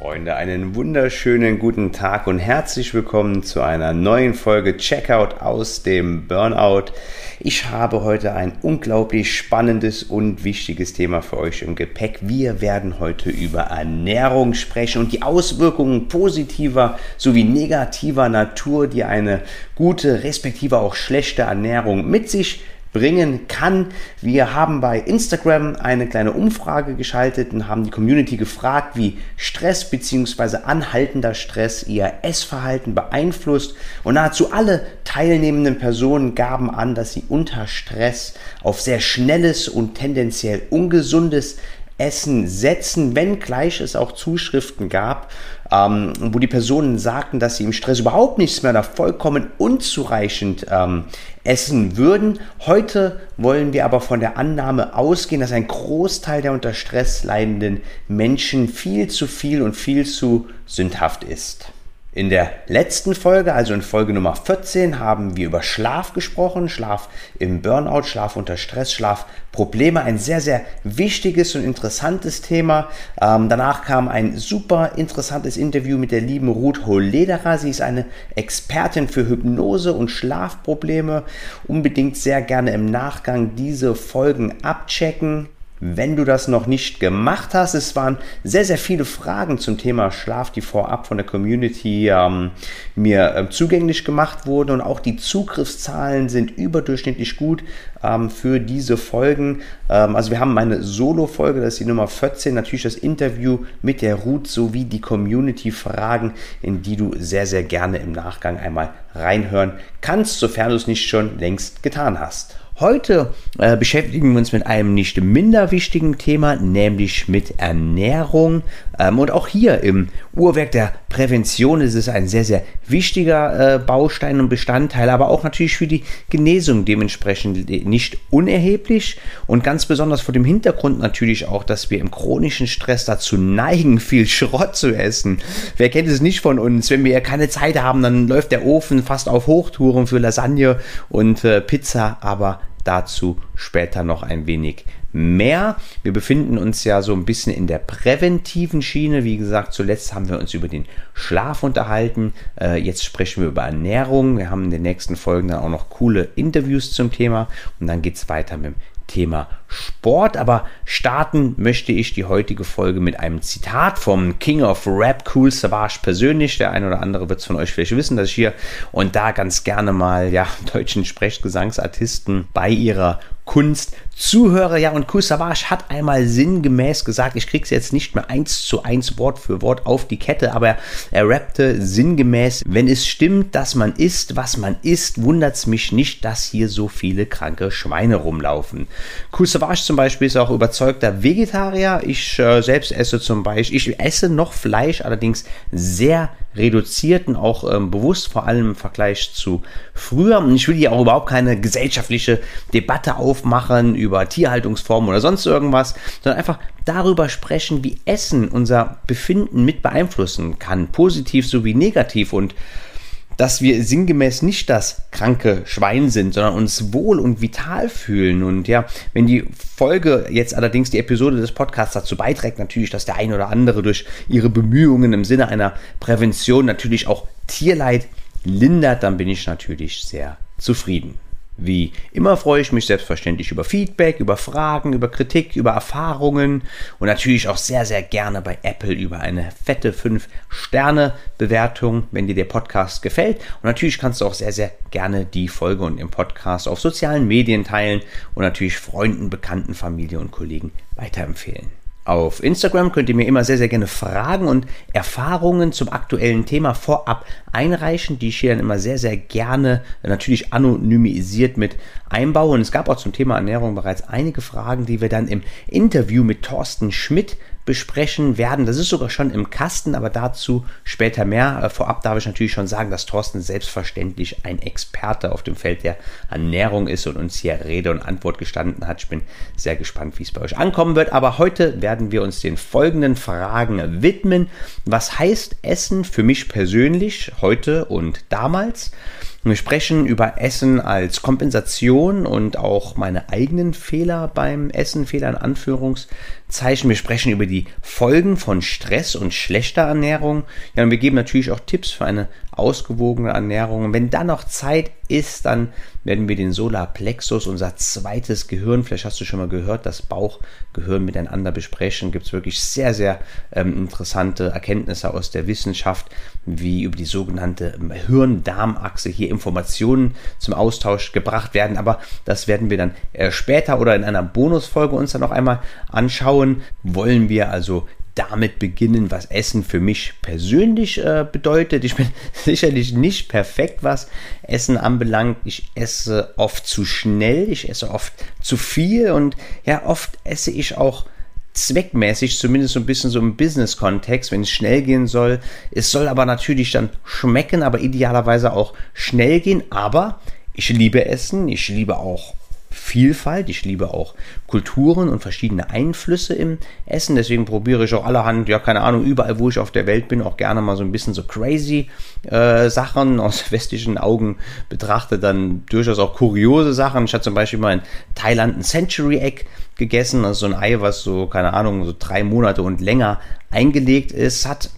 Freunde, einen wunderschönen guten Tag und herzlich willkommen zu einer neuen Folge Checkout aus dem Burnout. Ich habe heute ein unglaublich spannendes und wichtiges Thema für euch im Gepäck. Wir werden heute über Ernährung sprechen und die Auswirkungen positiver sowie negativer Natur, die eine gute, respektive auch schlechte Ernährung mit sich bringen kann. Wir haben bei Instagram eine kleine Umfrage geschaltet und haben die Community gefragt, wie Stress bzw. anhaltender Stress ihr Essverhalten beeinflusst. Und nahezu alle teilnehmenden Personen gaben an, dass sie unter Stress auf sehr schnelles und tendenziell ungesundes Essen setzen, wenngleich es auch Zuschriften gab, ähm, wo die Personen sagten, dass sie im Stress überhaupt nichts mehr oder vollkommen unzureichend ähm, essen würden. Heute wollen wir aber von der Annahme ausgehen, dass ein Großteil der unter Stress leidenden Menschen viel zu viel und viel zu sündhaft ist. In der letzten Folge, also in Folge Nummer 14, haben wir über Schlaf gesprochen, Schlaf im Burnout, Schlaf unter Stress, Schlafprobleme, ein sehr, sehr wichtiges und interessantes Thema. Ähm, danach kam ein super interessantes Interview mit der lieben Ruth Holederer. Sie ist eine Expertin für Hypnose und Schlafprobleme. Unbedingt sehr gerne im Nachgang diese Folgen abchecken. Wenn du das noch nicht gemacht hast, es waren sehr, sehr viele Fragen zum Thema Schlaf, die vorab von der Community ähm, mir äh, zugänglich gemacht wurden und auch die Zugriffszahlen sind überdurchschnittlich gut ähm, für diese Folgen. Ähm, also wir haben eine Solo-Folge, das ist die Nummer 14, natürlich das Interview mit der Ruth sowie die Community-Fragen, in die du sehr, sehr gerne im Nachgang einmal reinhören kannst, sofern du es nicht schon längst getan hast. Heute äh, beschäftigen wir uns mit einem nicht minder wichtigen Thema, nämlich mit Ernährung. Ähm, und auch hier im Uhrwerk der Prävention ist es ein sehr, sehr wichtiger äh, Baustein und Bestandteil, aber auch natürlich für die Genesung dementsprechend nicht unerheblich. Und ganz besonders vor dem Hintergrund natürlich auch, dass wir im chronischen Stress dazu neigen, viel Schrott zu essen. Wer kennt es nicht von uns? Wenn wir keine Zeit haben, dann läuft der Ofen fast auf Hochtouren für Lasagne und äh, Pizza, aber dazu später noch ein wenig mehr. Wir befinden uns ja so ein bisschen in der präventiven Schiene. Wie gesagt, zuletzt haben wir uns über den Schlaf unterhalten. Äh, jetzt sprechen wir über Ernährung. Wir haben in den nächsten Folgen dann auch noch coole Interviews zum Thema. Und dann geht es weiter mit dem Thema Sport. Aber starten möchte ich die heutige Folge mit einem Zitat vom King of Rap, Cool Savage persönlich. Der eine oder andere wird es von euch vielleicht wissen, dass ich hier und da ganz gerne mal ja, deutschen Sprechgesangsartisten bei ihrer Kunst zuhöre. Ja, und Kool Savage hat einmal sinngemäß gesagt, ich krieg's jetzt nicht mehr eins zu eins Wort für Wort auf die Kette, aber er rappte sinngemäß, wenn es stimmt, dass man isst, was man isst, wundert's mich nicht, dass hier so viele kranke Schweine rumlaufen. Savage zum Beispiel ist auch überzeugter Vegetarier. Ich äh, selbst esse zum Beispiel, ich esse noch Fleisch, allerdings sehr reduziert und auch ähm, bewusst, vor allem im Vergleich zu früher. Und ich will hier auch überhaupt keine gesellschaftliche Debatte aufmachen über Tierhaltungsformen oder sonst irgendwas, sondern einfach darüber sprechen, wie Essen unser Befinden mit beeinflussen kann, positiv sowie negativ und dass wir sinngemäß nicht das kranke Schwein sind, sondern uns wohl und vital fühlen. Und ja, wenn die Folge jetzt allerdings die Episode des Podcasts dazu beiträgt, natürlich, dass der ein oder andere durch ihre Bemühungen im Sinne einer Prävention natürlich auch Tierleid lindert, dann bin ich natürlich sehr zufrieden. Wie immer freue ich mich selbstverständlich über Feedback, über Fragen, über Kritik, über Erfahrungen und natürlich auch sehr, sehr gerne bei Apple über eine fette 5-Sterne-Bewertung, wenn dir der Podcast gefällt. Und natürlich kannst du auch sehr, sehr gerne die Folge und den Podcast auf sozialen Medien teilen und natürlich Freunden, Bekannten, Familie und Kollegen weiterempfehlen. Auf Instagram könnt ihr mir immer sehr, sehr gerne Fragen und Erfahrungen zum aktuellen Thema vorab einreichen, die ich hier dann immer sehr, sehr gerne natürlich anonymisiert mit einbaue. Und es gab auch zum Thema Ernährung bereits einige Fragen, die wir dann im Interview mit Thorsten Schmidt besprechen werden. Das ist sogar schon im Kasten, aber dazu später mehr. Äh, vorab darf ich natürlich schon sagen, dass Thorsten selbstverständlich ein Experte auf dem Feld der Ernährung ist und uns hier Rede und Antwort gestanden hat. Ich bin sehr gespannt, wie es bei euch ankommen wird. Aber heute werden wir uns den folgenden Fragen widmen. Was heißt Essen für mich persönlich heute und damals? Wir sprechen über Essen als Kompensation und auch meine eigenen Fehler beim Essen, Fehler in Anführungszeichen. Wir sprechen über die Folgen von Stress und schlechter Ernährung. Ja, und wir geben natürlich auch Tipps für eine ausgewogene Ernährung. Und wenn dann noch Zeit ist, dann werden wir den Solarplexus, unser zweites Gehirn, vielleicht hast du schon mal gehört, das Bauchgehirn miteinander besprechen. Gibt es wirklich sehr, sehr ähm, interessante Erkenntnisse aus der Wissenschaft, wie über die sogenannte ähm, Hirn-Darm-Achse hier Informationen zum Austausch gebracht werden. Aber das werden wir dann äh, später oder in einer Bonusfolge uns dann noch einmal anschauen. Wollen wir also damit beginnen, was Essen für mich persönlich äh, bedeutet. Ich bin sicherlich nicht perfekt, was Essen anbelangt. Ich esse oft zu schnell, ich esse oft zu viel und ja, oft esse ich auch zweckmäßig, zumindest so ein bisschen so im Business-Kontext, wenn es schnell gehen soll. Es soll aber natürlich dann schmecken, aber idealerweise auch schnell gehen. Aber ich liebe Essen, ich liebe auch Vielfalt. Ich liebe auch Kulturen und verschiedene Einflüsse im Essen. Deswegen probiere ich auch allerhand, ja, keine Ahnung, überall, wo ich auf der Welt bin, auch gerne mal so ein bisschen so crazy äh, Sachen aus westlichen Augen betrachtet, dann durchaus auch kuriose Sachen. Ich hatte zum Beispiel mal in Thailand ein Century Egg gegessen, also so ein Ei, was so, keine Ahnung, so drei Monate und länger eingelegt ist, hat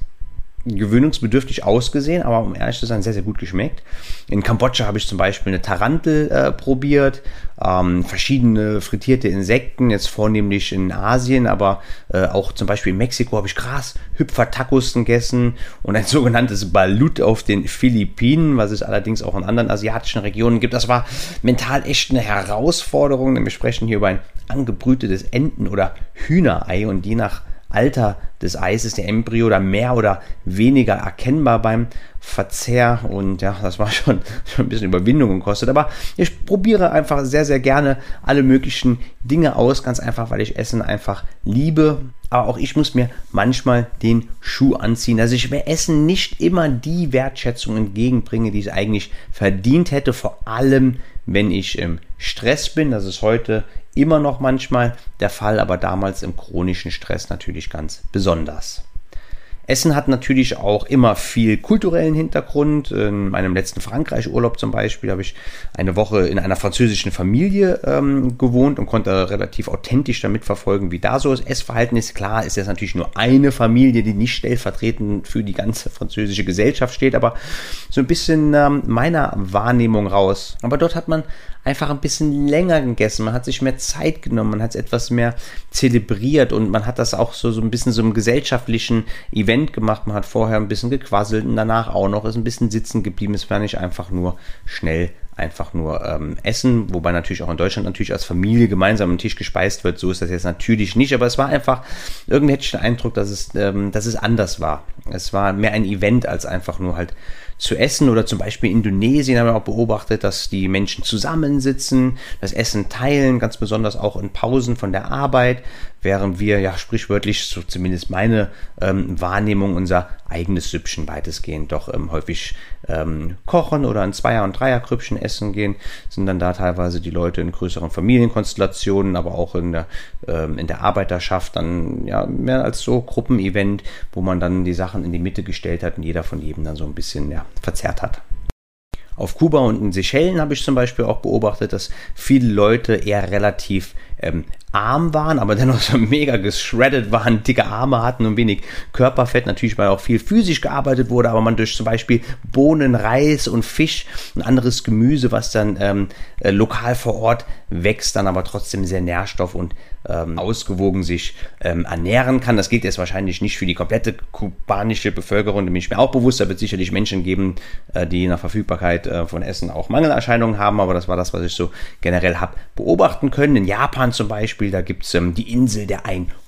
gewöhnungsbedürftig ausgesehen, aber um ehrlich zu sein, sehr, sehr gut geschmeckt. In Kambodscha habe ich zum Beispiel eine Tarantel äh, probiert, ähm, verschiedene frittierte Insekten, jetzt vornehmlich in Asien, aber äh, auch zum Beispiel in Mexiko habe ich Grashüpfer-Tacos gegessen und ein sogenanntes Balut auf den Philippinen, was es allerdings auch in anderen asiatischen Regionen gibt. Das war mental echt eine Herausforderung, denn wir sprechen hier über ein angebrütetes Enten- oder Hühnerei und je nach Alter des Eises, der Embryo, da mehr oder weniger erkennbar beim Verzehr. Und ja, das war schon, schon ein bisschen Überwindung gekostet. Aber ich probiere einfach sehr, sehr gerne alle möglichen Dinge aus. Ganz einfach, weil ich Essen einfach liebe. Aber auch ich muss mir manchmal den Schuh anziehen, dass ich mir Essen nicht immer die Wertschätzung entgegenbringe, die es eigentlich verdient hätte. Vor allem, wenn ich im Stress bin. Das ist heute immer noch manchmal der Fall, aber damals im chronischen Stress natürlich ganz besonders. Essen hat natürlich auch immer viel kulturellen Hintergrund. In meinem letzten Frankreich-Urlaub zum Beispiel habe ich eine Woche in einer französischen Familie ähm, gewohnt und konnte relativ authentisch damit verfolgen, wie da so das Essverhalten ist. Klar ist jetzt natürlich nur eine Familie, die nicht stellvertretend für die ganze französische Gesellschaft steht, aber so ein bisschen ähm, meiner Wahrnehmung raus. Aber dort hat man einfach ein bisschen länger gegessen. Man hat sich mehr Zeit genommen, man hat es etwas mehr zelebriert und man hat das auch so, so ein bisschen so im gesellschaftlichen Event gemacht. Man hat vorher ein bisschen gequasselt und danach auch noch, ist ein bisschen sitzen geblieben. Es war nicht einfach nur schnell einfach nur ähm, essen, wobei natürlich auch in Deutschland natürlich als Familie gemeinsam am Tisch gespeist wird. So ist das jetzt natürlich nicht, aber es war einfach, irgendwie hätte ich den Eindruck, dass es, ähm, dass es anders war. Es war mehr ein Event als einfach nur halt zu essen oder zum Beispiel in Indonesien haben wir auch beobachtet, dass die Menschen zusammensitzen, das Essen teilen, ganz besonders auch in Pausen von der Arbeit, während wir ja sprichwörtlich, so zumindest meine ähm, Wahrnehmung, unser eigenes Süppchen weitestgehend doch ähm, häufig ähm, kochen oder in Zweier- und Dreierkrüppchen essen gehen, sind dann da teilweise die Leute in größeren Familienkonstellationen, aber auch in der, ähm, in der Arbeiterschaft dann ja mehr als so Gruppenevent, wo man dann die Sachen in die Mitte gestellt hat und jeder von jedem dann so ein bisschen ja, verzerrt hat. Auf Kuba und in Seychellen habe ich zum Beispiel auch beobachtet, dass viele Leute eher relativ ähm, arm waren, aber dennoch so mega geschreddet waren, dicke Arme hatten und wenig Körperfett, natürlich weil auch viel physisch gearbeitet wurde, aber man durch zum Beispiel Bohnen, Reis und Fisch und anderes Gemüse, was dann ähm, äh, lokal vor Ort wächst, dann aber trotzdem sehr nährstoff- und ähm, ausgewogen sich ähm, ernähren kann. Das gilt jetzt wahrscheinlich nicht für die komplette kubanische Bevölkerung, da bin ich mir auch bewusst, da wird sicherlich Menschen geben, äh, die nach Verfügbarkeit äh, von Essen auch Mangelerscheinungen haben, aber das war das, was ich so generell habe beobachten können. In Japan zum Beispiel Beispiel, da gibt es ähm, die Insel der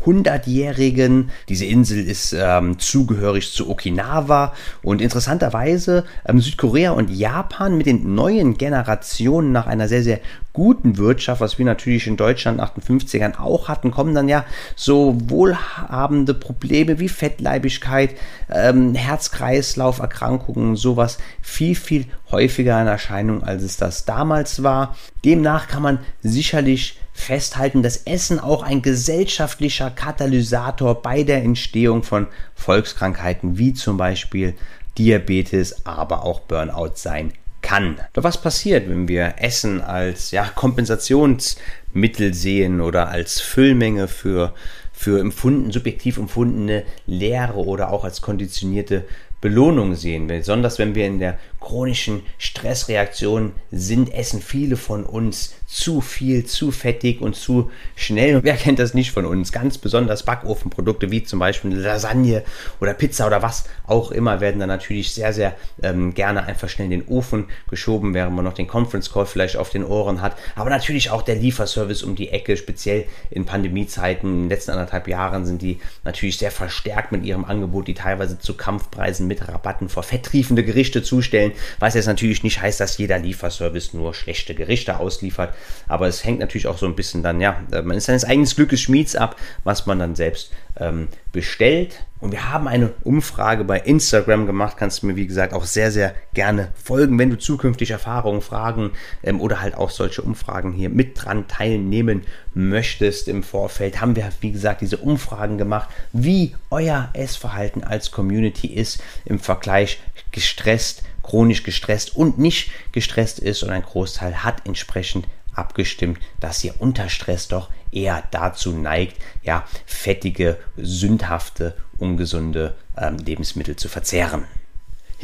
hundertjährigen. Diese Insel ist ähm, zugehörig zu Okinawa und interessanterweise ähm, Südkorea und Japan mit den neuen Generationen nach einer sehr, sehr guten Wirtschaft, was wir natürlich in Deutschland nach den 50ern auch hatten, kommen dann ja so wohlhabende Probleme wie Fettleibigkeit, ähm, Herz-Kreislauf-Erkrankungen, sowas viel, viel häufiger in Erscheinung, als es das damals war. Demnach kann man sicherlich festhalten, dass Essen auch ein gesellschaftlicher Katalysator bei der Entstehung von Volkskrankheiten wie zum Beispiel Diabetes, aber auch Burnout sein kann. Doch was passiert, wenn wir Essen als ja, Kompensationsmittel sehen oder als Füllmenge für, für empfunden, subjektiv empfundene Lehre oder auch als konditionierte Belohnung sehen. Besonders wenn wir in der chronischen Stressreaktion sind, essen viele von uns zu viel, zu fettig und zu schnell. Und wer kennt das nicht von uns? Ganz besonders Backofenprodukte wie zum Beispiel Lasagne oder Pizza oder was auch immer werden dann natürlich sehr, sehr ähm, gerne einfach schnell in den Ofen geschoben, während man noch den Conference Call vielleicht auf den Ohren hat. Aber natürlich auch der Lieferservice um die Ecke, speziell in Pandemiezeiten. In den letzten anderthalb Jahren sind die natürlich sehr verstärkt mit ihrem Angebot, die teilweise zu Kampfpreisen mit Rabatten vor fetttriefende Gerichte zustellen, was jetzt natürlich nicht heißt, dass jeder Lieferservice nur schlechte Gerichte ausliefert. Aber es hängt natürlich auch so ein bisschen dann, ja, äh, man ist seines eigenen Glückes Schmieds ab, was man dann selbst ähm, bestellt. Und wir haben eine Umfrage bei Instagram gemacht. Kannst du mir, wie gesagt, auch sehr, sehr gerne folgen, wenn du zukünftig Erfahrungen, Fragen ähm, oder halt auch solche Umfragen hier mit dran teilnehmen möchtest im Vorfeld. Haben wir, wie gesagt, diese Umfragen gemacht, wie euer Essverhalten als Community ist im Vergleich gestresst, chronisch gestresst und nicht gestresst ist. Und ein Großteil hat entsprechend abgestimmt, dass ihr unter Stress doch eher dazu neigt, ja, fettige, sündhafte, ungesunde ähm, Lebensmittel zu verzehren.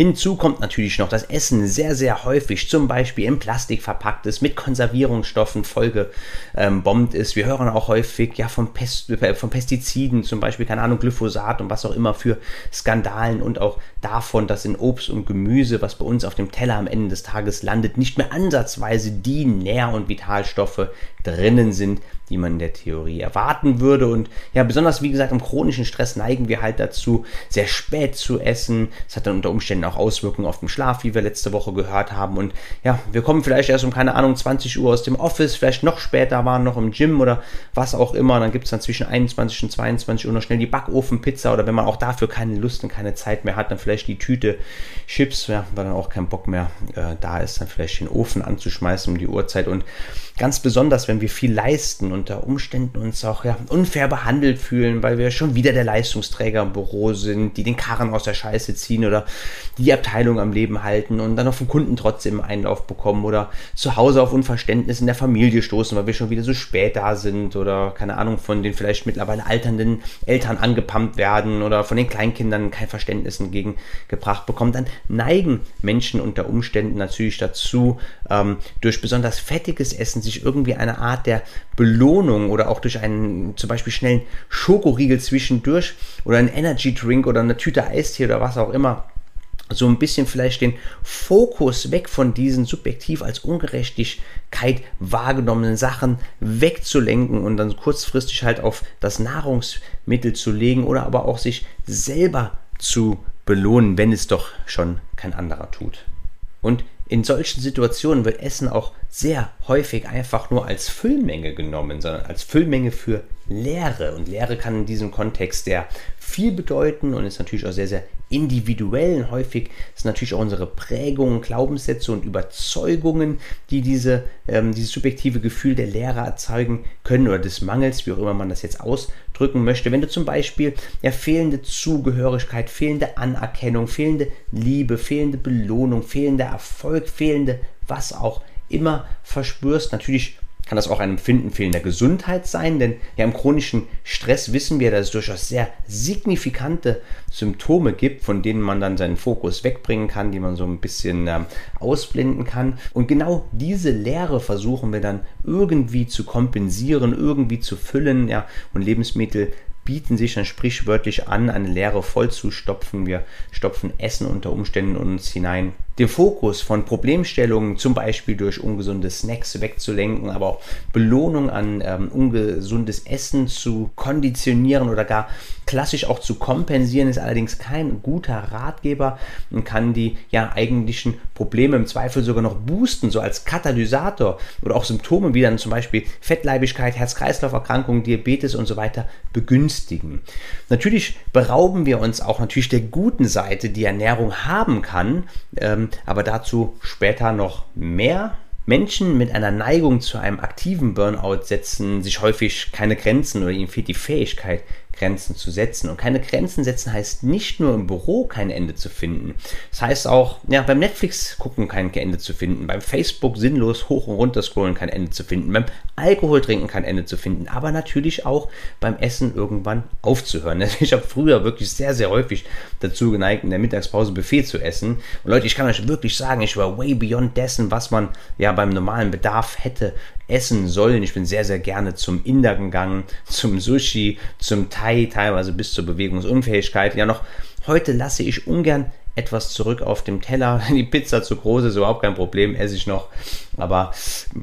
Hinzu kommt natürlich noch, dass Essen sehr, sehr häufig zum Beispiel in Plastik verpackt ist, mit Konservierungsstoffen vollgebombt ist. Wir hören auch häufig ja von, Pest, äh, von Pestiziden, zum Beispiel, keine Ahnung, Glyphosat und was auch immer für Skandalen und auch davon, dass in Obst und Gemüse, was bei uns auf dem Teller am Ende des Tages landet, nicht mehr ansatzweise die Nähr- und Vitalstoffe drinnen sind, die man in der Theorie erwarten würde. Und ja, besonders wie gesagt, im chronischen Stress neigen wir halt dazu, sehr spät zu essen. Es hat dann unter Umständen auch Auswirkungen auf den Schlaf, wie wir letzte Woche gehört haben. Und ja, wir kommen vielleicht erst um, keine Ahnung, 20 Uhr aus dem Office, vielleicht noch später waren noch im Gym oder was auch immer. dann gibt es dann zwischen 21 und 22 Uhr noch schnell die Backofenpizza oder wenn man auch dafür keine Lust und keine Zeit mehr hat, dann vielleicht die Tüte Chips, ja, weil dann auch kein Bock mehr äh, da ist, dann vielleicht den Ofen anzuschmeißen um die Uhrzeit. Und ganz besonders, wenn wir viel leisten unter Umständen uns auch ja, unfair behandelt fühlen, weil wir schon wieder der Leistungsträger im Büro sind, die den Karren aus der Scheiße ziehen oder die Abteilung am Leben halten und dann auch vom Kunden trotzdem Einlauf bekommen oder zu Hause auf Unverständnis in der Familie stoßen, weil wir schon wieder so spät da sind oder keine Ahnung von den vielleicht mittlerweile alternden Eltern angepumpt werden oder von den Kleinkindern kein Verständnis entgegengebracht bekommen, dann neigen Menschen unter Umständen natürlich dazu, ähm, durch besonders fettiges Essen sich irgendwie eine Art der Belohnung oder auch durch einen zum Beispiel schnellen Schokoriegel zwischendurch oder einen Energy Drink oder eine Tüte Eistee oder was auch immer so ein bisschen vielleicht den Fokus weg von diesen subjektiv als Ungerechtigkeit wahrgenommenen Sachen wegzulenken und dann kurzfristig halt auf das Nahrungsmittel zu legen oder aber auch sich selber zu belohnen, wenn es doch schon kein anderer tut. Und in solchen Situationen wird Essen auch sehr häufig einfach nur als Füllmenge genommen, sondern als Füllmenge für Lehre. Und Lehre kann in diesem Kontext sehr viel bedeuten und ist natürlich auch sehr, sehr individuell. Und häufig ist natürlich auch unsere Prägungen, Glaubenssätze und Überzeugungen, die diese, ähm, dieses subjektive Gefühl der Lehre erzeugen können oder des Mangels, wie auch immer man das jetzt ausdrücken möchte. Wenn du zum Beispiel ja, fehlende Zugehörigkeit, fehlende Anerkennung, fehlende Liebe, fehlende Belohnung, fehlender Erfolg, fehlende was auch immer verspürst, natürlich kann das auch ein Empfinden fehlender Gesundheit sein, denn ja im chronischen Stress wissen wir, dass es durchaus sehr signifikante Symptome gibt, von denen man dann seinen Fokus wegbringen kann, die man so ein bisschen ähm, ausblenden kann. Und genau diese Leere versuchen wir dann irgendwie zu kompensieren, irgendwie zu füllen, ja, und Lebensmittel bieten sich dann sprichwörtlich an, eine Leere voll zu stopfen. Wir stopfen Essen unter Umständen uns hinein, den Fokus von Problemstellungen, zum Beispiel durch ungesunde Snacks wegzulenken, aber auch Belohnung an ähm, ungesundes Essen zu konditionieren oder gar klassisch auch zu kompensieren, ist allerdings kein guter Ratgeber und kann die ja eigentlichen Probleme im Zweifel sogar noch boosten, so als Katalysator oder auch Symptome wie dann zum Beispiel Fettleibigkeit, Herz-Kreislauf-Erkrankungen, Diabetes und so weiter begünstigen. Natürlich berauben wir uns auch natürlich der guten Seite, die Ernährung haben kann, ähm, aber dazu später noch mehr. Menschen mit einer Neigung zu einem aktiven Burnout setzen sich häufig keine Grenzen oder ihnen fehlt die Fähigkeit, Grenzen zu setzen. Und keine Grenzen setzen heißt nicht nur im Büro kein Ende zu finden. Das heißt auch, ja, beim Netflix gucken kein Ende zu finden, beim Facebook sinnlos hoch und runter scrollen kein Ende zu finden, beim Alkohol trinken kein Ende zu finden, aber natürlich auch beim Essen irgendwann aufzuhören. Ich habe früher wirklich sehr, sehr häufig dazu geneigt, in der Mittagspause Buffet zu essen. Und Leute, ich kann euch wirklich sagen, ich war way beyond dessen, was man ja beim normalen Bedarf hätte essen sollen. Ich bin sehr, sehr gerne zum Inder gegangen, zum Sushi, zum Thai, teilweise bis zur Bewegungsunfähigkeit. Ja, noch heute lasse ich ungern etwas zurück auf dem Teller. Die Pizza zu groß ist überhaupt kein Problem, esse ich noch. Aber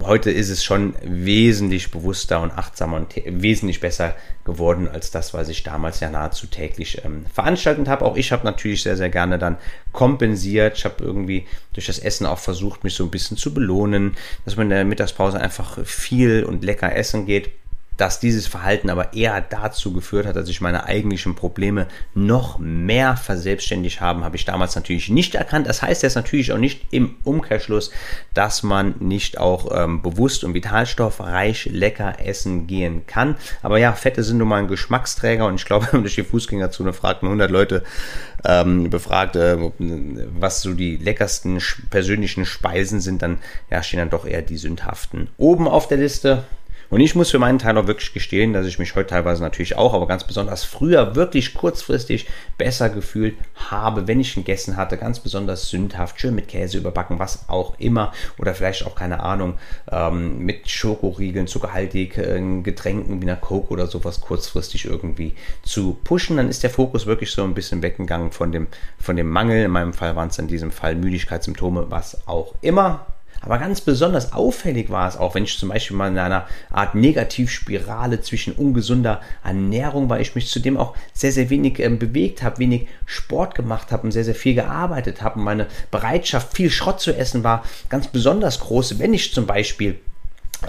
heute ist es schon wesentlich bewusster und achtsamer und wesentlich besser geworden als das, was ich damals ja nahezu täglich ähm, veranstaltet habe. Auch ich habe natürlich sehr, sehr gerne dann kompensiert. Ich habe irgendwie durch das Essen auch versucht, mich so ein bisschen zu belohnen, dass man in der Mittagspause einfach viel und lecker essen geht dass dieses Verhalten aber eher dazu geführt hat, dass ich meine eigentlichen Probleme noch mehr verselbstständigt haben, habe ich damals natürlich nicht erkannt. Das heißt jetzt natürlich auch nicht im Umkehrschluss, dass man nicht auch ähm, bewusst und vitalstoffreich lecker essen gehen kann. Aber ja, Fette sind nun mal ein Geschmacksträger und ich glaube, durch die Fußgängerzone fragten 100 Leute ähm, befragt, äh, was so die leckersten persönlichen Speisen sind, dann ja, stehen dann doch eher die sündhaften oben auf der Liste. Und ich muss für meinen Teil auch wirklich gestehen, dass ich mich heute teilweise natürlich auch, aber ganz besonders früher wirklich kurzfristig besser gefühlt habe, wenn ich gegessen hatte. Ganz besonders sündhaft, schön mit Käse überbacken, was auch immer. Oder vielleicht auch, keine Ahnung, ähm, mit Schokoriegeln, zuckerhaltig, äh, Getränken wie einer Coke oder sowas kurzfristig irgendwie zu pushen. Dann ist der Fokus wirklich so ein bisschen weggegangen von dem, von dem Mangel. In meinem Fall waren es in diesem Fall Müdigkeitssymptome, was auch immer. Aber ganz besonders auffällig war es auch, wenn ich zum Beispiel mal in einer Art Negativspirale zwischen ungesunder Ernährung war, ich mich zudem auch sehr, sehr wenig ähm, bewegt habe, wenig Sport gemacht habe und sehr, sehr viel gearbeitet habe. Und meine Bereitschaft, viel Schrott zu essen, war ganz besonders groß, wenn ich zum Beispiel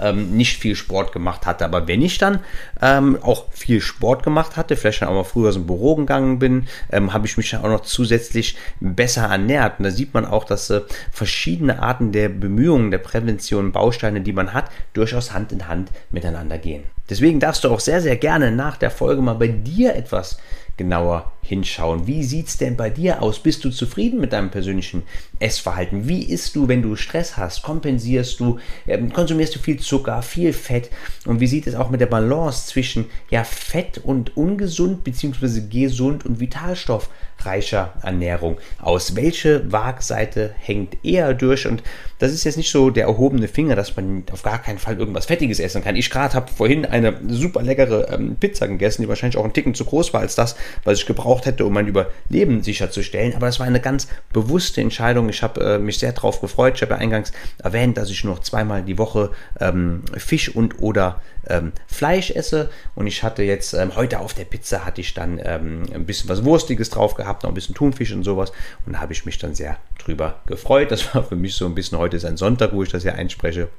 ähm, nicht viel Sport gemacht hatte. Aber wenn ich dann ähm, auch viel Sport gemacht hatte, vielleicht dann auch mal früher aus dem Büro gegangen bin, ähm, habe ich mich dann auch noch zusätzlich besser ernährt. Und da sieht man auch, dass äh, verschiedene Arten der Bemühungen, der Prävention, Bausteine, die man hat, durchaus Hand in Hand miteinander gehen. Deswegen darfst du auch sehr, sehr gerne nach der Folge mal bei dir etwas genauer hinschauen. Wie sieht es denn bei dir aus? Bist du zufrieden mit deinem persönlichen Essverhalten? Wie isst du, wenn du Stress hast? Kompensierst du? Ähm, konsumierst du viel Zucker, viel Fett? Und wie sieht es auch mit der Balance zwischen ja, Fett und ungesund bzw. gesund und vitalstoffreicher Ernährung aus? Welche Waagseite hängt eher durch? Und das ist jetzt nicht so der erhobene Finger, dass man auf gar keinen Fall irgendwas Fettiges essen kann. Ich gerade habe vorhin eine super leckere ähm, Pizza gegessen, die wahrscheinlich auch ein Ticken zu groß war als das, was ich gebraucht hätte, um mein Überleben sicherzustellen. Aber das war eine ganz bewusste Entscheidung. Ich habe äh, mich sehr darauf gefreut. Ich habe ja eingangs erwähnt, dass ich noch zweimal die Woche ähm, Fisch und oder ähm, Fleisch esse. Und ich hatte jetzt ähm, heute auf der Pizza hatte ich dann ähm, ein bisschen was Wurstiges drauf gehabt, noch ein bisschen Thunfisch und sowas. Und da habe ich mich dann sehr drüber gefreut. Das war für mich so ein bisschen, heute ist ein Sonntag, wo ich das ja einspreche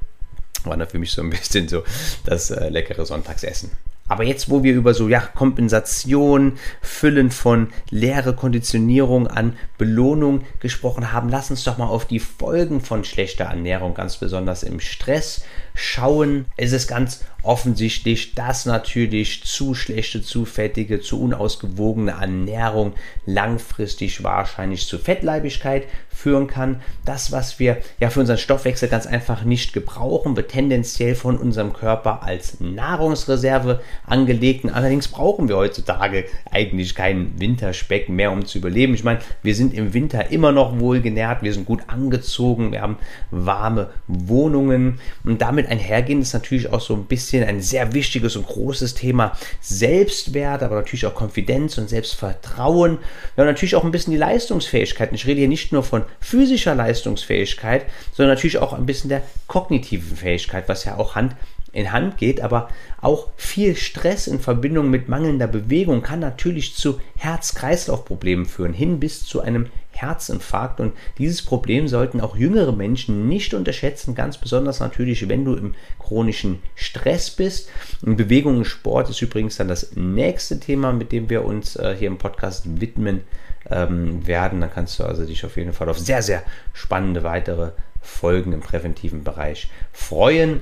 war da für mich so ein bisschen so das äh, leckere Sonntagsessen. Aber jetzt, wo wir über so ja, Kompensation, Füllen von leere Konditionierung an Belohnung gesprochen haben, lass uns doch mal auf die Folgen von schlechter Ernährung, ganz besonders im Stress, schauen. Es ist ganz offensichtlich, dass natürlich zu schlechte, zu fettige, zu unausgewogene Ernährung langfristig wahrscheinlich zu Fettleibigkeit führen kann. Das, was wir ja für unseren Stoffwechsel ganz einfach nicht gebrauchen, wird tendenziell von unserem Körper als Nahrungsreserve angelegt. Allerdings brauchen wir heutzutage eigentlich keinen Winterspeck mehr, um zu überleben. Ich meine, wir sind im Winter immer noch wohlgenährt, wir sind gut angezogen, wir haben warme Wohnungen und damit einhergehend ist natürlich auch so ein bisschen. Ein sehr wichtiges und großes Thema Selbstwert, aber natürlich auch Konfidenz und Selbstvertrauen. Ja, und natürlich auch ein bisschen die Leistungsfähigkeit. Ich rede hier nicht nur von physischer Leistungsfähigkeit, sondern natürlich auch ein bisschen der kognitiven Fähigkeit, was ja auch Hand in Hand geht, aber auch viel Stress in Verbindung mit mangelnder Bewegung kann natürlich zu Herz-Kreislauf-Problemen führen, hin bis zu einem Herzinfarkt. Und dieses Problem sollten auch jüngere Menschen nicht unterschätzen, ganz besonders natürlich, wenn du im chronischen Stress bist. Und Bewegung und Sport ist übrigens dann das nächste Thema, mit dem wir uns äh, hier im Podcast widmen ähm, werden. Da kannst du also dich auf jeden Fall auf sehr, sehr spannende weitere Folgen im präventiven Bereich freuen.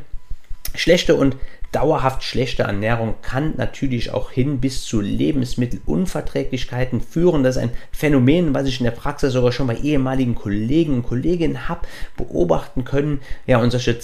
Schlechte und dauerhaft schlechte Ernährung kann natürlich auch hin bis zu Lebensmittelunverträglichkeiten führen. Das ist ein Phänomen, was ich in der Praxis sogar schon bei ehemaligen Kollegen und Kolleginnen habe beobachten können. Ja, und solche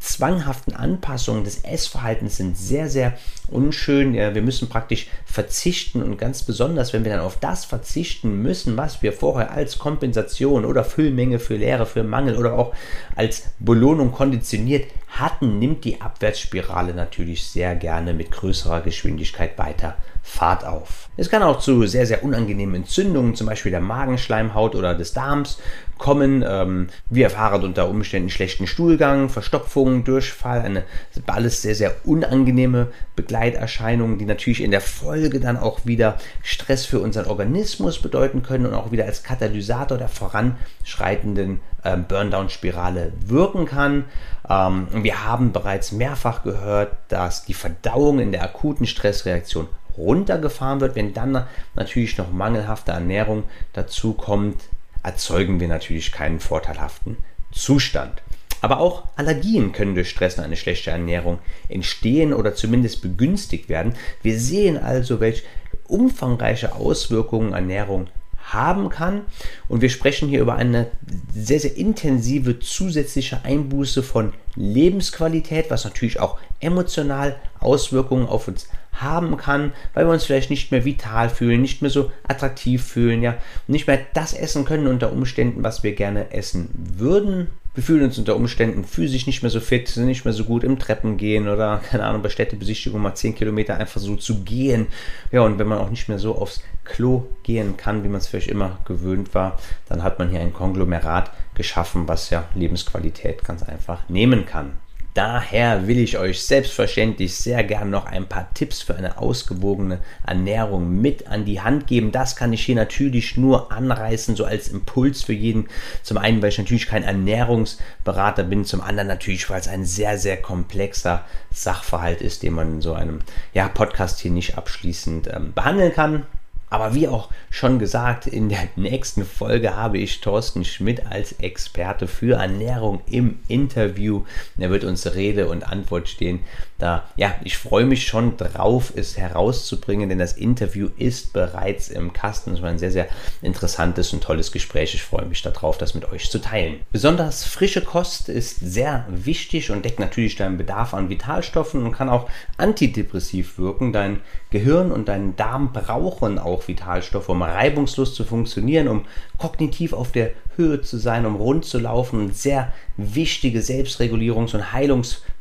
zwanghaften Anpassungen des Essverhaltens sind sehr, sehr unschön. Wir müssen praktisch verzichten und ganz besonders, wenn wir dann auf das verzichten müssen, was wir vorher als Kompensation oder Füllmenge für Leere, für Mangel oder auch als Belohnung konditioniert hatten, nimmt die Abwärtsspirale natürlich sehr gerne mit größerer Geschwindigkeit weiter Fahrt auf. Es kann auch zu sehr, sehr unangenehmen Entzündungen, zum Beispiel der Magenschleimhaut oder des Darms, kommen. Ähm, wir erfahren unter Umständen schlechten Stuhlgang, Verstopfung, Durchfall, eine alles sehr, sehr unangenehme Begleiterscheinungen, die natürlich in der Folge dann auch wieder Stress für unseren Organismus bedeuten können und auch wieder als Katalysator der voranschreitenden ähm, Burndown-Spirale wirken kann. Ähm, wir haben bereits mehrfach gehört, dass die Verdauung in der akuten Stressreaktion runtergefahren wird. Wenn dann natürlich noch mangelhafte Ernährung dazu kommt, erzeugen wir natürlich keinen vorteilhaften Zustand. Aber auch Allergien können durch Stress und eine schlechte Ernährung entstehen oder zumindest begünstigt werden. Wir sehen also, welche umfangreiche Auswirkungen Ernährung haben kann. Und wir sprechen hier über eine sehr, sehr intensive zusätzliche Einbuße von Lebensqualität, was natürlich auch emotional Auswirkungen auf uns haben kann, weil wir uns vielleicht nicht mehr vital fühlen, nicht mehr so attraktiv fühlen, ja, nicht mehr das essen können unter Umständen, was wir gerne essen würden. Wir fühlen uns unter Umständen physisch nicht mehr so fit, sind nicht mehr so gut im Treppen gehen oder, keine Ahnung, bei Städtebesichtigung mal 10 Kilometer einfach so zu gehen. Ja, und wenn man auch nicht mehr so aufs Klo gehen kann, wie man es vielleicht immer gewöhnt war, dann hat man hier ein Konglomerat geschaffen, was ja Lebensqualität ganz einfach nehmen kann. Daher will ich euch selbstverständlich sehr gern noch ein paar Tipps für eine ausgewogene Ernährung mit an die Hand geben. Das kann ich hier natürlich nur anreißen, so als Impuls für jeden. Zum einen, weil ich natürlich kein Ernährungsberater bin, zum anderen natürlich, weil es ein sehr, sehr komplexer Sachverhalt ist, den man in so einem ja, Podcast hier nicht abschließend ähm, behandeln kann. Aber wie auch schon gesagt, in der nächsten Folge habe ich Thorsten Schmidt als Experte für Ernährung im Interview. Er wird uns Rede und Antwort stehen. Da, ja, ich freue mich schon drauf, es herauszubringen, denn das Interview ist bereits im Kasten. Es war ein sehr, sehr interessantes und tolles Gespräch. Ich freue mich darauf, das mit euch zu teilen. Besonders frische Kost ist sehr wichtig und deckt natürlich deinen Bedarf an Vitalstoffen und kann auch antidepressiv wirken. Dein Gehirn und dein Darm brauchen auch Vitalstoffe, um reibungslos zu funktionieren, um kognitiv auf der Höhe zu sein, um rund zu laufen und sehr wichtige Selbstregulierungs- und Heilungsprozesse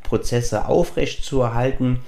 aufrecht zu erhalten.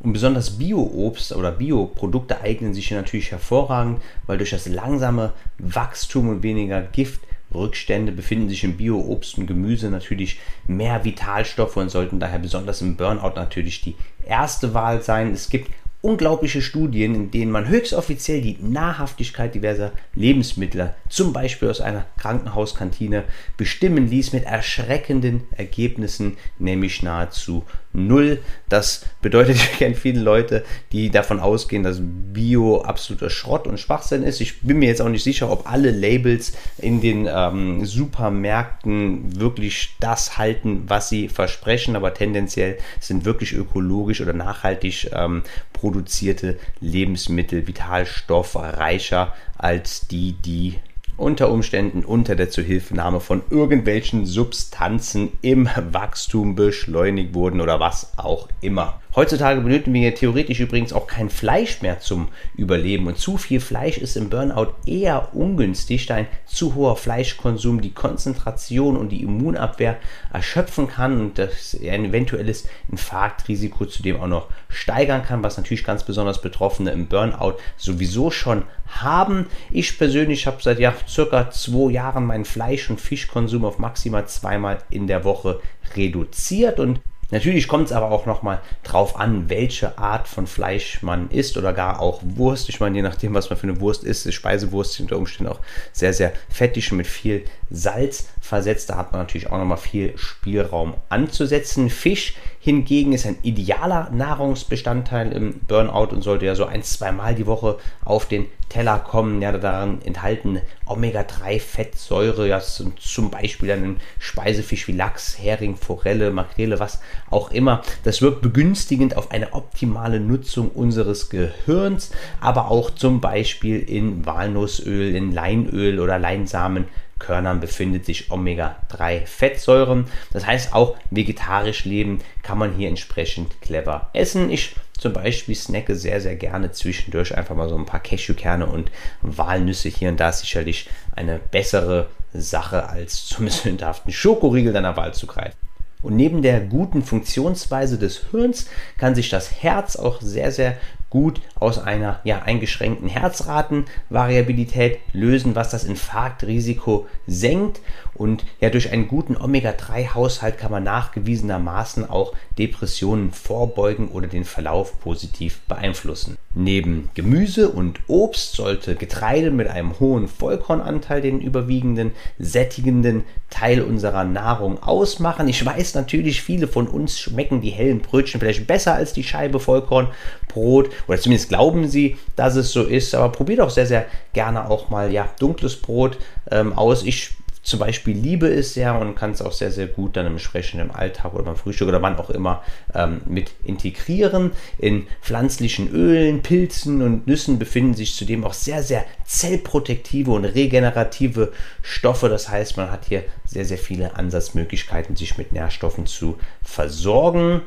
Und besonders Bio-Obst oder Bioprodukte eignen sich hier natürlich hervorragend, weil durch das langsame Wachstum und weniger Giftrückstände befinden sich im Bio-Obst und Gemüse natürlich mehr Vitalstoffe und sollten daher besonders im Burnout natürlich die erste Wahl sein. Es gibt unglaubliche Studien, in denen man höchstoffiziell die Nahrhaftigkeit diverser Lebensmittel, zum Beispiel aus einer Krankenhauskantine, bestimmen ließ mit erschreckenden Ergebnissen, nämlich nahezu null. Das bedeutet, ich kenne viele Leute, die davon ausgehen, dass Bio absoluter Schrott und Schwachsinn ist. Ich bin mir jetzt auch nicht sicher, ob alle Labels in den ähm, Supermärkten wirklich das halten, was sie versprechen, aber tendenziell sind wirklich ökologisch oder nachhaltig ähm, produzierte Lebensmittel vitalstoffreicher als die, die unter Umständen unter der Zuhilfenahme von irgendwelchen Substanzen im Wachstum beschleunigt wurden oder was auch immer. Heutzutage benötigen wir theoretisch übrigens auch kein Fleisch mehr zum Überleben und zu viel Fleisch ist im Burnout eher ungünstig, da ein zu hoher Fleischkonsum die Konzentration und die Immunabwehr erschöpfen kann und das ein eventuelles Infarktrisiko zudem auch noch steigern kann, was natürlich ganz besonders Betroffene im Burnout sowieso schon haben. Ich persönlich habe seit ja, circa zwei Jahren meinen Fleisch- und Fischkonsum auf maximal zweimal in der Woche reduziert und Natürlich kommt es aber auch nochmal drauf an, welche Art von Fleisch man isst oder gar auch Wurst. Ich meine, je nachdem, was man für eine Wurst isst, ist Speisewurst unter Umständen auch sehr, sehr fettig und mit viel Salz versetzt. Da hat man natürlich auch nochmal viel Spielraum anzusetzen. Fisch hingegen ist ein idealer Nahrungsbestandteil im Burnout und sollte ja so ein, zweimal die Woche auf den Teller kommen. Ja, daran enthalten Omega-3-Fettsäure, ja, zum Beispiel einen Speisefisch wie Lachs, Hering, Forelle, Makrele, was auch immer. Das wirkt begünstigend auf eine optimale Nutzung unseres Gehirns, aber auch zum Beispiel in Walnussöl, in Leinöl oder Leinsamen Körnern befindet sich Omega-3-Fettsäuren. Das heißt, auch vegetarisch leben kann man hier entsprechend clever essen. Ich zum Beispiel snacke sehr, sehr gerne zwischendurch einfach mal so ein paar Cashewkerne und Walnüsse hier und da ist sicherlich eine bessere Sache, als zum sündhaften Schokoriegel deiner Wahl zu greifen. Und neben der guten Funktionsweise des Hirns kann sich das Herz auch sehr, sehr gut aus einer ja, eingeschränkten Herzratenvariabilität lösen, was das Infarktrisiko senkt. Und ja, durch einen guten Omega-3-Haushalt kann man nachgewiesenermaßen auch Depressionen vorbeugen oder den Verlauf positiv beeinflussen. Neben Gemüse und Obst sollte Getreide mit einem hohen Vollkornanteil den überwiegenden, sättigenden Teil unserer Nahrung ausmachen. Ich weiß natürlich, viele von uns schmecken die hellen Brötchen vielleicht besser als die Scheibe Vollkornbrot oder zumindest glauben sie, dass es so ist. Aber probiert auch sehr, sehr gerne auch mal ja, dunkles Brot ähm, aus. Ich zum Beispiel liebe es sehr und kann es auch sehr, sehr gut dann entsprechend im Alltag oder beim Frühstück oder wann auch immer ähm, mit integrieren. In pflanzlichen Ölen, Pilzen und Nüssen befinden sich zudem auch sehr, sehr zellprotektive und regenerative Stoffe. Das heißt, man hat hier sehr, sehr viele Ansatzmöglichkeiten, sich mit Nährstoffen zu versorgen.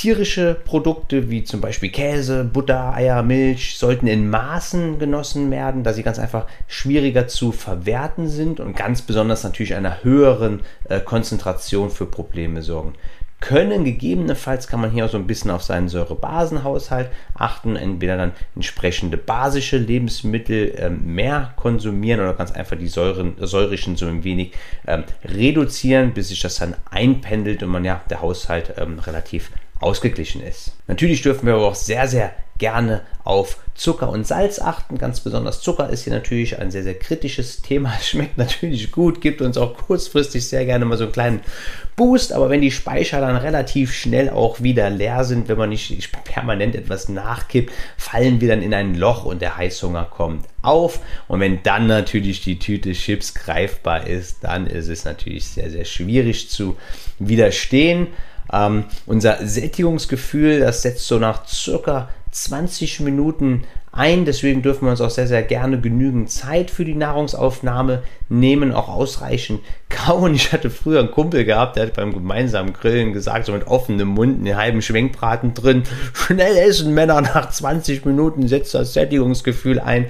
Tierische Produkte wie zum Beispiel Käse, Butter, Eier, Milch sollten in Maßen genossen werden, da sie ganz einfach schwieriger zu verwerten sind und ganz besonders natürlich einer höheren äh, Konzentration für Probleme sorgen können. Gegebenenfalls kann man hier auch so ein bisschen auf seinen Säurebasenhaushalt achten, entweder dann entsprechende basische Lebensmittel ähm, mehr konsumieren oder ganz einfach die Säuren, säurischen so ein wenig ähm, reduzieren, bis sich das dann einpendelt und man ja der Haushalt ähm, relativ ausgeglichen ist. Natürlich dürfen wir aber auch sehr, sehr gerne auf Zucker und Salz achten. Ganz besonders Zucker ist hier natürlich ein sehr, sehr kritisches Thema. Schmeckt natürlich gut, gibt uns auch kurzfristig sehr gerne mal so einen kleinen Boost, aber wenn die Speicher dann relativ schnell auch wieder leer sind, wenn man nicht permanent etwas nachkippt, fallen wir dann in ein Loch und der Heißhunger kommt auf. Und wenn dann natürlich die Tüte Chips greifbar ist, dann ist es natürlich sehr, sehr schwierig zu widerstehen. Ähm, unser Sättigungsgefühl, das setzt so nach circa 20 Minuten ein. Deswegen dürfen wir uns auch sehr, sehr gerne genügend Zeit für die Nahrungsaufnahme nehmen, auch ausreichend kauen. Ich hatte früher einen Kumpel gehabt, der hat beim gemeinsamen Grillen gesagt, so mit offenem Mund, einen halben Schwenkbraten drin, schnell essen Männer, nach 20 Minuten setzt das Sättigungsgefühl ein.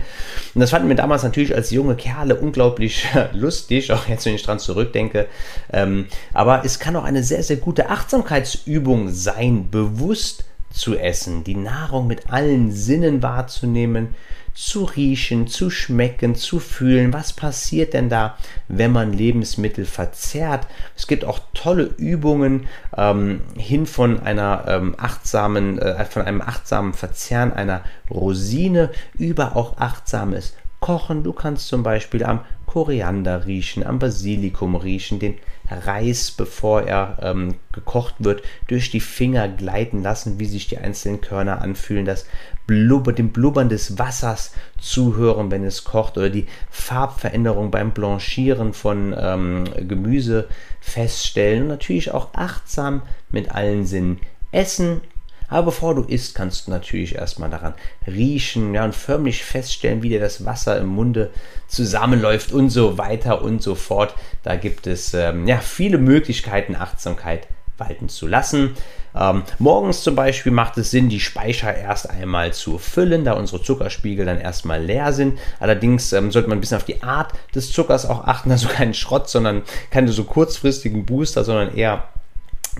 Und das fanden wir damals natürlich als junge Kerle unglaublich lustig, auch jetzt, wenn ich dran zurückdenke. Ähm, aber es kann auch eine sehr, sehr gute Achtsamkeitsübung sein, bewusst zu essen, die Nahrung mit allen Sinnen wahrzunehmen, zu riechen, zu schmecken, zu fühlen. Was passiert denn da, wenn man Lebensmittel verzehrt? Es gibt auch tolle Übungen ähm, hin von einer ähm, achtsamen, äh, von einem achtsamen Verzehren einer Rosine über auch achtsames Kochen. Du kannst zum Beispiel am Koriander riechen, am Basilikum riechen, den Reis, bevor er ähm, gekocht wird, durch die Finger gleiten lassen, wie sich die einzelnen Körner anfühlen, das Blubber, dem Blubbern des Wassers zuhören, wenn es kocht, oder die Farbveränderung beim Blanchieren von ähm, Gemüse feststellen und natürlich auch achtsam mit allen Sinnen essen aber bevor du isst, kannst du natürlich erstmal daran riechen ja, und förmlich feststellen, wie dir das Wasser im Munde zusammenläuft und so weiter und so fort. Da gibt es ähm, ja, viele Möglichkeiten, Achtsamkeit walten zu lassen. Ähm, morgens zum Beispiel macht es Sinn, die Speicher erst einmal zu füllen, da unsere Zuckerspiegel dann erstmal leer sind. Allerdings ähm, sollte man ein bisschen auf die Art des Zuckers auch achten, also keinen Schrott, sondern keine so kurzfristigen Booster, sondern eher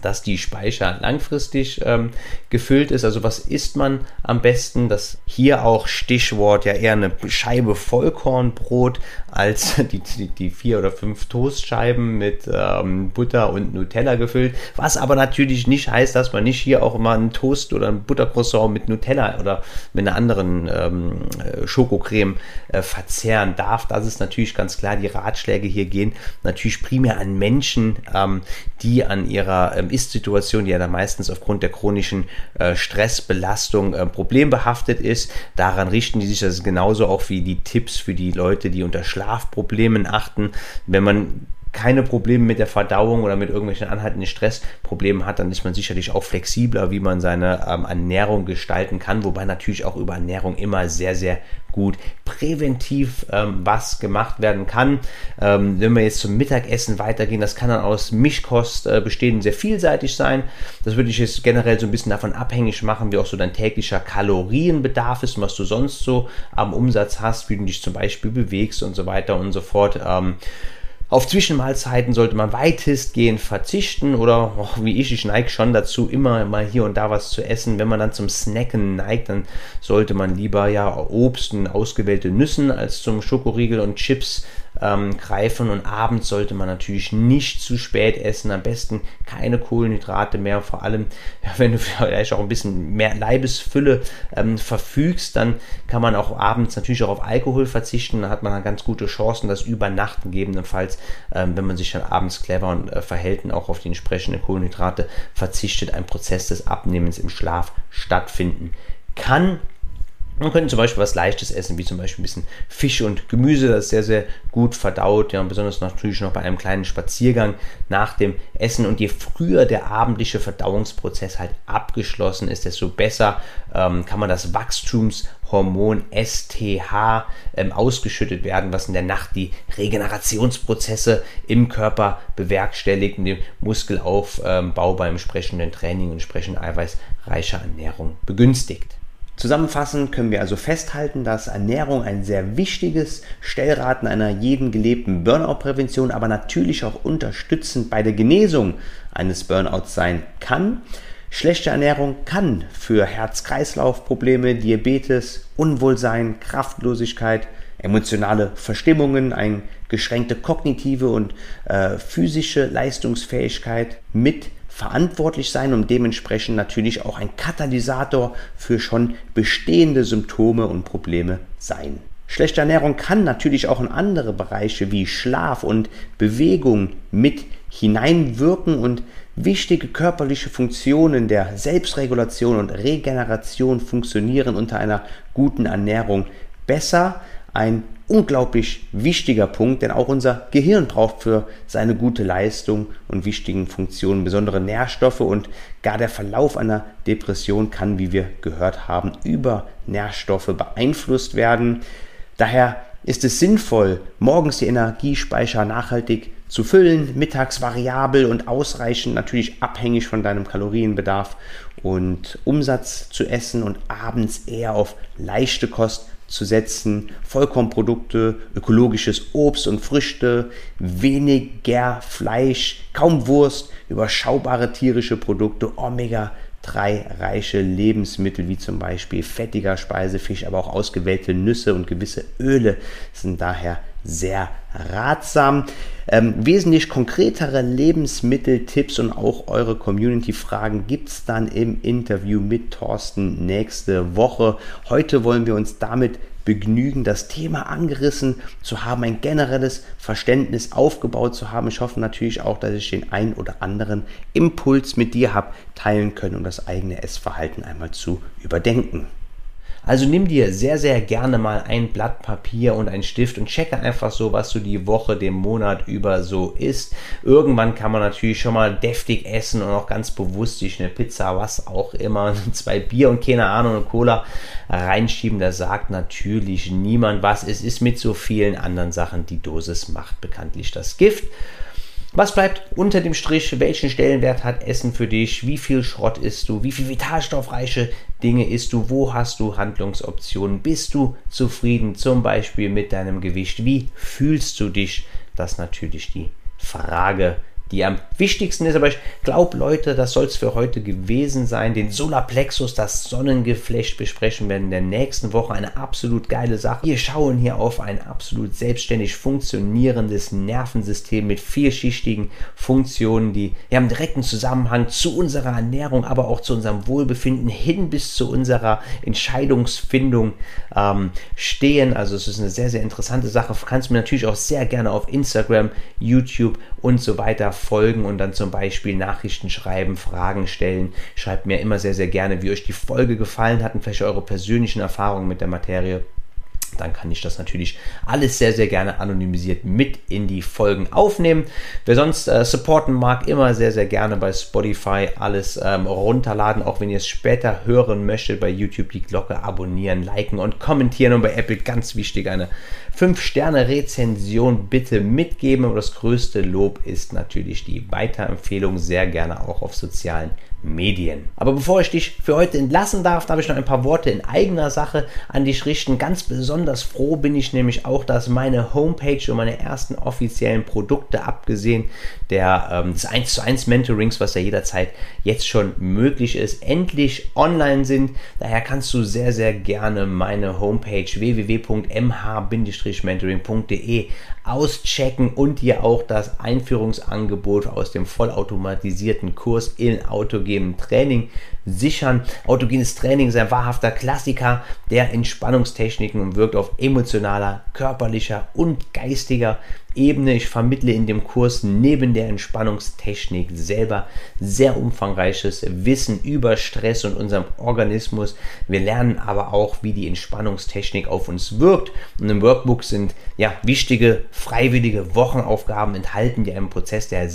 dass die Speicher langfristig ähm, gefüllt ist. Also was isst man am besten? Das hier auch Stichwort ja eher eine Scheibe Vollkornbrot als die, die, die vier oder fünf Toastscheiben mit ähm, Butter und Nutella gefüllt. Was aber natürlich nicht heißt, dass man nicht hier auch immer einen Toast oder ein Buttercroissant mit Nutella oder mit einer anderen ähm, Schokocreme äh, verzehren darf. Das ist natürlich ganz klar. Die Ratschläge hier gehen natürlich primär an Menschen, ähm, die an ihrer ähm, Ist-Situation, die ja dann meistens aufgrund der chronischen äh, Stressbelastung äh, problembehaftet ist. Daran richten die sich das genauso auch wie die Tipps für die Leute, die unter Schlafproblemen achten. Wenn man keine Probleme mit der Verdauung oder mit irgendwelchen anhaltenden Stressproblemen hat, dann ist man sicherlich auch flexibler, wie man seine ähm, Ernährung gestalten kann, wobei natürlich auch über Ernährung immer sehr, sehr gut präventiv ähm, was gemacht werden kann. Ähm, wenn wir jetzt zum Mittagessen weitergehen, das kann dann aus Mischkost äh, bestehen, sehr vielseitig sein. Das würde ich jetzt generell so ein bisschen davon abhängig machen, wie auch so dein täglicher Kalorienbedarf ist und was du sonst so am Umsatz hast, wie du dich zum Beispiel bewegst und so weiter und so fort. Ähm, auf Zwischenmahlzeiten sollte man weitestgehend verzichten oder oh, wie ich, ich neige schon dazu, immer mal hier und da was zu essen. Wenn man dann zum Snacken neigt, dann sollte man lieber ja Obst und ausgewählte Nüssen als zum Schokoriegel und Chips ähm, greifen und abends sollte man natürlich nicht zu spät essen, am besten keine Kohlenhydrate mehr, vor allem ja, wenn du vielleicht auch ein bisschen mehr Leibesfülle ähm, verfügst, dann kann man auch abends natürlich auch auf Alkohol verzichten, dann hat man dann ganz gute Chancen, das über Nacht gegebenenfalls, ähm, wenn man sich dann abends clever und äh, verhält und auch auf die entsprechenden Kohlenhydrate verzichtet, ein Prozess des Abnehmens im Schlaf stattfinden kann. Man könnte zum Beispiel was Leichtes essen, wie zum Beispiel ein bisschen Fisch und Gemüse, das ist sehr, sehr gut verdaut. Ja, und besonders natürlich noch bei einem kleinen Spaziergang nach dem Essen. Und je früher der abendliche Verdauungsprozess halt abgeschlossen ist, desto besser ähm, kann man das Wachstumshormon STH ähm, ausgeschüttet werden, was in der Nacht die Regenerationsprozesse im Körper bewerkstelligt und den Muskelaufbau beim entsprechenden Training und entsprechend eiweißreicher Ernährung begünstigt. Zusammenfassend können wir also festhalten, dass Ernährung ein sehr wichtiges Stellraten einer jeden gelebten Burnout-Prävention, aber natürlich auch unterstützend bei der Genesung eines Burnouts sein kann. Schlechte Ernährung kann für Herz-Kreislauf-Probleme, Diabetes, Unwohlsein, Kraftlosigkeit, emotionale Verstimmungen, eine geschränkte kognitive und äh, physische Leistungsfähigkeit mit verantwortlich sein und dementsprechend natürlich auch ein Katalysator für schon bestehende Symptome und Probleme sein. Schlechte Ernährung kann natürlich auch in andere Bereiche wie Schlaf und Bewegung mit hineinwirken und wichtige körperliche Funktionen der Selbstregulation und Regeneration funktionieren unter einer guten Ernährung besser. Ein unglaublich wichtiger Punkt, denn auch unser Gehirn braucht für seine gute Leistung und wichtigen Funktionen besondere Nährstoffe und gar der Verlauf einer Depression kann, wie wir gehört haben, über Nährstoffe beeinflusst werden. Daher ist es sinnvoll, morgens die Energiespeicher nachhaltig zu füllen, mittags variabel und ausreichend, natürlich abhängig von deinem Kalorienbedarf und Umsatz zu essen und abends eher auf leichte Kost zu setzen, Vollkornprodukte, ökologisches Obst und Früchte, weniger Fleisch, kaum Wurst, überschaubare tierische Produkte, Omega 3 reiche Lebensmittel wie zum Beispiel fettiger Speisefisch, aber auch ausgewählte Nüsse und gewisse Öle sind daher sehr ratsam. Ähm, wesentlich konkretere Lebensmitteltipps und auch eure Community-Fragen gibt es dann im Interview mit Thorsten nächste Woche. Heute wollen wir uns damit begnügen, das Thema angerissen zu haben, ein generelles Verständnis aufgebaut zu haben. Ich hoffe natürlich auch, dass ich den ein oder anderen Impuls mit dir habe teilen können, um das eigene Essverhalten einmal zu überdenken. Also nimm dir sehr, sehr gerne mal ein Blatt Papier und einen Stift und checke einfach so, was du die Woche, den Monat über so isst. Irgendwann kann man natürlich schon mal deftig essen und auch ganz bewusst sich eine Pizza, was auch immer, zwei Bier und keine Ahnung, eine Cola reinschieben. Da sagt natürlich niemand was. Es ist mit so vielen anderen Sachen, die Dosis macht bekanntlich das Gift. Was bleibt unter dem Strich? Welchen Stellenwert hat Essen für dich? Wie viel Schrott isst du? Wie viel vitalstoffreiche Dinge isst du? Wo hast du Handlungsoptionen? Bist du zufrieden zum Beispiel mit deinem Gewicht? Wie fühlst du dich? Das ist natürlich die Frage, die am wichtigsten ist. Aber ich glaube, Leute, das soll es für heute gewesen sein. Den Solarplexus, das Sonnengeflecht besprechen wir in der nächsten Woche. Eine absolut geile Sache. Wir schauen hier auf ein absolut selbstständig funktionierendes Nervensystem mit vielschichtigen Funktionen, die ja, im direkten Zusammenhang zu unserer Ernährung, aber auch zu unserem Wohlbefinden hin bis zu unserer Entscheidungsfindung ähm, stehen. Also es ist eine sehr, sehr interessante Sache. Du kannst mir natürlich auch sehr gerne auf Instagram, YouTube und so weiter folgen und dann zum Beispiel Nachrichten schreiben, Fragen stellen. Schreibt mir immer sehr, sehr gerne, wie euch die Folge gefallen hat und vielleicht eure persönlichen Erfahrungen mit der Materie dann kann ich das natürlich alles sehr, sehr gerne anonymisiert mit in die Folgen aufnehmen. Wer sonst äh, supporten mag, immer sehr, sehr gerne bei Spotify alles ähm, runterladen, auch wenn ihr es später hören möchtet. Bei YouTube die Glocke abonnieren, liken und kommentieren und bei Apple ganz wichtig eine 5-Sterne-Rezension bitte mitgeben. Und das größte Lob ist natürlich die Weiterempfehlung, sehr gerne auch auf sozialen Medien. Aber bevor ich dich für heute entlassen darf, darf ich noch ein paar Worte in eigener Sache an dich richten. Ganz besonders froh bin ich nämlich auch, dass meine Homepage und meine ersten offiziellen Produkte, abgesehen der, ähm, des 1 zu 1 Mentorings, was ja jederzeit jetzt schon möglich ist, endlich online sind. Daher kannst du sehr, sehr gerne meine Homepage www.mh-mentoring.de auschecken und dir auch das Einführungsangebot aus dem vollautomatisierten Kurs in autogenem Training sichern. Autogenes Training ist ein wahrhafter Klassiker der Entspannungstechniken und wirkt auf emotionaler, körperlicher und geistiger Ebene. Ich vermittle in dem Kurs neben der Entspannungstechnik selber sehr umfangreiches Wissen über Stress und unserem Organismus. Wir lernen aber auch, wie die Entspannungstechnik auf uns wirkt. Und im Workbook sind ja wichtige freiwillige Wochenaufgaben enthalten, die einen Prozess der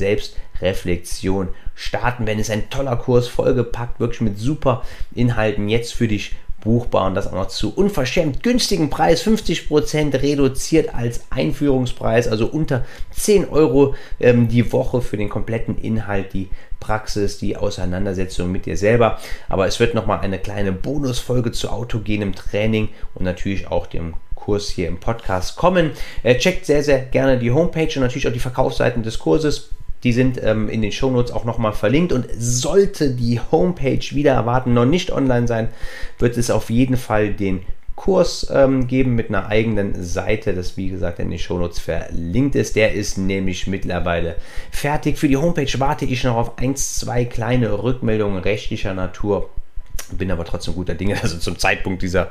Selbstreflexion starten. Wenn es ein toller Kurs vollgepackt, wirklich mit super Inhalten jetzt für dich buchbar und das auch noch zu unverschämt günstigen Preis, 50% reduziert als Einführungspreis, also unter 10 Euro ähm, die Woche für den kompletten Inhalt, die Praxis, die Auseinandersetzung mit dir selber. Aber es wird nochmal eine kleine Bonusfolge zu autogenem Training und natürlich auch dem Kurs hier im Podcast kommen. Äh, checkt sehr, sehr gerne die Homepage und natürlich auch die Verkaufsseiten des Kurses. Die sind ähm, in den Shownotes auch nochmal verlinkt. Und sollte die Homepage wieder erwarten noch nicht online sein, wird es auf jeden Fall den Kurs ähm, geben mit einer eigenen Seite, das wie gesagt in den Shownotes verlinkt ist. Der ist nämlich mittlerweile fertig. Für die Homepage warte ich noch auf ein, zwei kleine Rückmeldungen rechtlicher Natur bin aber trotzdem guter Dinge, also zum Zeitpunkt dieser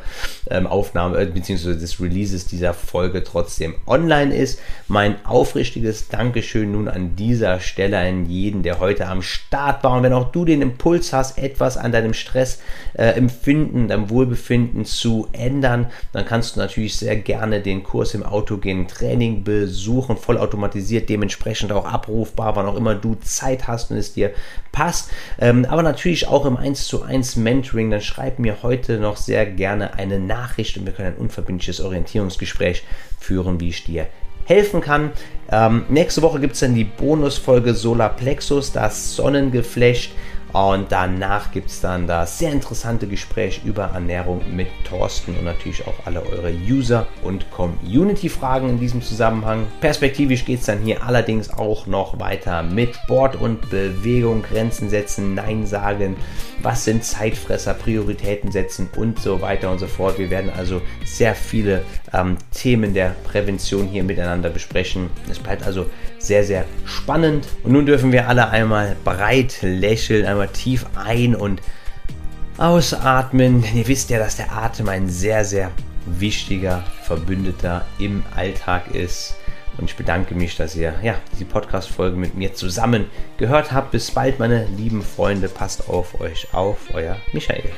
ähm, Aufnahme äh, bzw. des Releases dieser Folge trotzdem online ist. Mein aufrichtiges Dankeschön nun an dieser Stelle an jeden, der heute am Start war. Und wenn auch du den Impuls hast, etwas an deinem Stressempfinden, äh, deinem Wohlbefinden zu ändern, dann kannst du natürlich sehr gerne den Kurs im autogenen Training besuchen, vollautomatisiert, dementsprechend auch abrufbar, wann auch immer du Zeit hast und es dir passt. Ähm, aber natürlich auch im 1 zu 1 Mentoring, dann schreib mir heute noch sehr gerne eine Nachricht und wir können ein unverbindliches Orientierungsgespräch führen, wie ich dir helfen kann. Ähm, nächste Woche gibt es dann die Bonusfolge Solar Plexus, das Sonnengeflecht. Und danach gibt es dann das sehr interessante Gespräch über Ernährung mit Thorsten und natürlich auch alle eure User- und Community-Fragen in diesem Zusammenhang. Perspektivisch geht es dann hier allerdings auch noch weiter mit Sport und Bewegung, Grenzen setzen, Nein sagen, was sind Zeitfresser, Prioritäten setzen und so weiter und so fort. Wir werden also sehr viele ähm, Themen der Prävention hier miteinander besprechen. Es bleibt also sehr, sehr spannend. Und nun dürfen wir alle einmal breit lächeln, einmal tief ein- und ausatmen. Ihr wisst ja, dass der Atem ein sehr, sehr wichtiger Verbündeter im Alltag ist. Und ich bedanke mich, dass ihr ja, diese Podcast-Folge mit mir zusammen gehört habt. Bis bald, meine lieben Freunde. Passt auf euch auf. Euer Michael.